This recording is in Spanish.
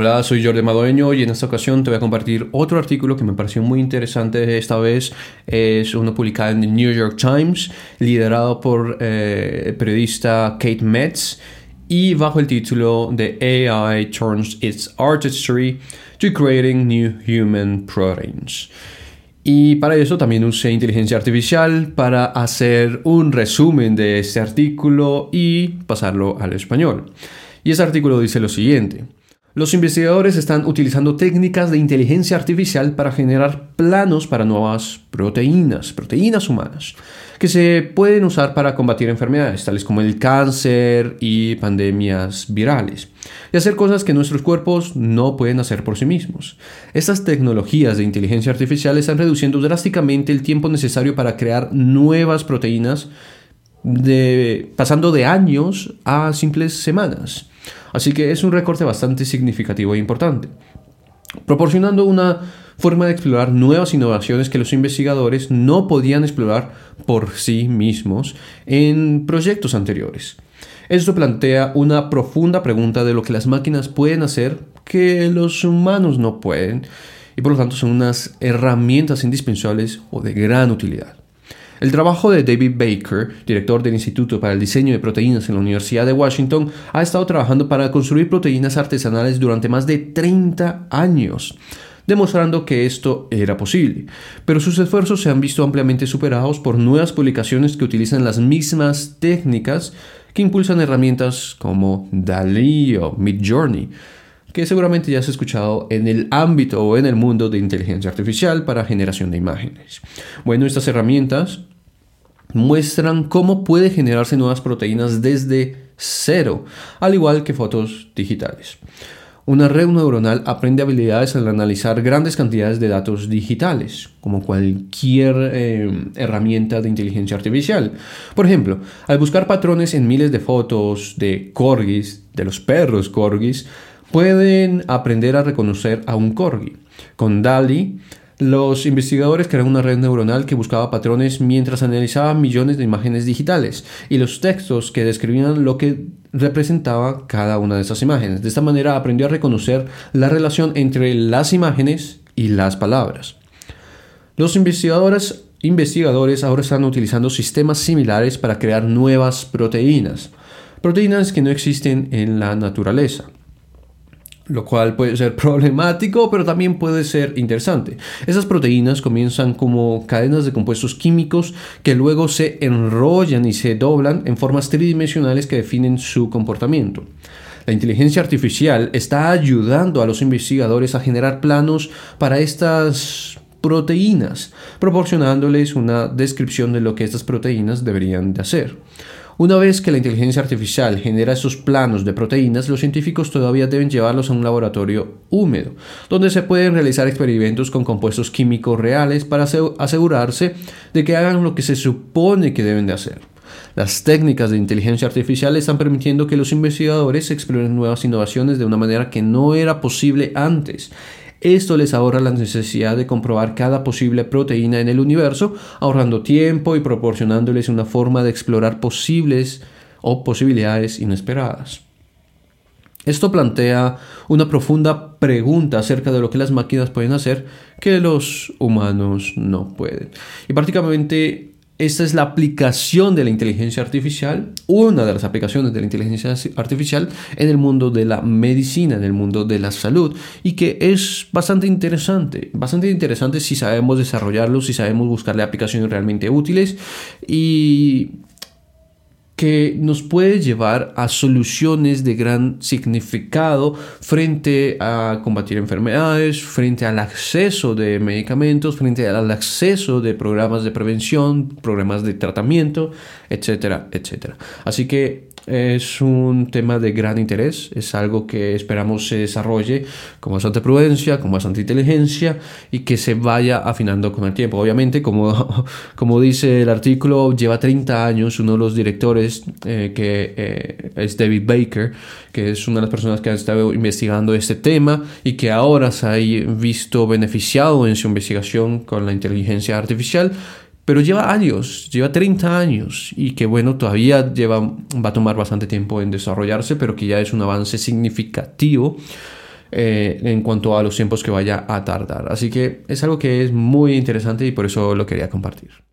Hola, soy Jordi Madueño y en esta ocasión te voy a compartir otro artículo que me pareció muy interesante. Esta vez es uno publicado en el New York Times, liderado por eh, el periodista Kate Metz y bajo el título de AI Turns Its Artistry to Creating New Human Proteins. Y para eso también usé inteligencia artificial para hacer un resumen de este artículo y pasarlo al español. Y ese artículo dice lo siguiente. Los investigadores están utilizando técnicas de inteligencia artificial para generar planos para nuevas proteínas, proteínas humanas, que se pueden usar para combatir enfermedades tales como el cáncer y pandemias virales, y hacer cosas que nuestros cuerpos no pueden hacer por sí mismos. Estas tecnologías de inteligencia artificial están reduciendo drásticamente el tiempo necesario para crear nuevas proteínas, pasando de años a simples semanas. Así que es un recorte bastante significativo e importante, proporcionando una forma de explorar nuevas innovaciones que los investigadores no podían explorar por sí mismos en proyectos anteriores. Esto plantea una profunda pregunta de lo que las máquinas pueden hacer que los humanos no pueden y por lo tanto son unas herramientas indispensables o de gran utilidad. El trabajo de David Baker, director del Instituto para el Diseño de Proteínas en la Universidad de Washington, ha estado trabajando para construir proteínas artesanales durante más de 30 años demostrando que esto era posible, pero sus esfuerzos se han visto ampliamente superados por nuevas publicaciones que utilizan las mismas técnicas que impulsan herramientas como DALI o Midjourney, que seguramente ya has escuchado en el ámbito o en el mundo de inteligencia artificial para generación de imágenes. Bueno, estas herramientas muestran cómo puede generarse nuevas proteínas desde cero, al igual que fotos digitales. Una red neuronal aprende habilidades al analizar grandes cantidades de datos digitales, como cualquier eh, herramienta de inteligencia artificial. Por ejemplo, al buscar patrones en miles de fotos de corgis, de los perros corgis, pueden aprender a reconocer a un corgi. Con DALI, los investigadores crearon una red neuronal que buscaba patrones mientras analizaba millones de imágenes digitales y los textos que describían lo que representaba cada una de esas imágenes. De esta manera aprendió a reconocer la relación entre las imágenes y las palabras. Los investigadores, investigadores ahora están utilizando sistemas similares para crear nuevas proteínas, proteínas que no existen en la naturaleza lo cual puede ser problemático, pero también puede ser interesante. Esas proteínas comienzan como cadenas de compuestos químicos que luego se enrollan y se doblan en formas tridimensionales que definen su comportamiento. La inteligencia artificial está ayudando a los investigadores a generar planos para estas proteínas, proporcionándoles una descripción de lo que estas proteínas deberían de hacer. Una vez que la inteligencia artificial genera esos planos de proteínas, los científicos todavía deben llevarlos a un laboratorio húmedo, donde se pueden realizar experimentos con compuestos químicos reales para asegurarse de que hagan lo que se supone que deben de hacer. Las técnicas de inteligencia artificial están permitiendo que los investigadores exploren nuevas innovaciones de una manera que no era posible antes. Esto les ahorra la necesidad de comprobar cada posible proteína en el universo, ahorrando tiempo y proporcionándoles una forma de explorar posibles o posibilidades inesperadas. Esto plantea una profunda pregunta acerca de lo que las máquinas pueden hacer que los humanos no pueden. Y prácticamente esta es la aplicación de la inteligencia artificial, una de las aplicaciones de la inteligencia artificial en el mundo de la medicina, en el mundo de la salud, y que es bastante interesante, bastante interesante si sabemos desarrollarlo, si sabemos buscarle aplicaciones realmente útiles y que nos puede llevar a soluciones de gran significado frente a combatir enfermedades, frente al acceso de medicamentos, frente al acceso de programas de prevención, programas de tratamiento, etcétera, etcétera. Así que es un tema de gran interés, es algo que esperamos se desarrolle con bastante prudencia, con bastante inteligencia y que se vaya afinando con el tiempo. Obviamente, como, como dice el artículo, lleva 30 años uno de los directores eh, que eh, es David Baker, que es una de las personas que ha estado investigando este tema y que ahora se ha visto beneficiado en su investigación con la inteligencia artificial pero lleva años, lleva 30 años y que bueno, todavía lleva, va a tomar bastante tiempo en desarrollarse, pero que ya es un avance significativo eh, en cuanto a los tiempos que vaya a tardar. Así que es algo que es muy interesante y por eso lo quería compartir.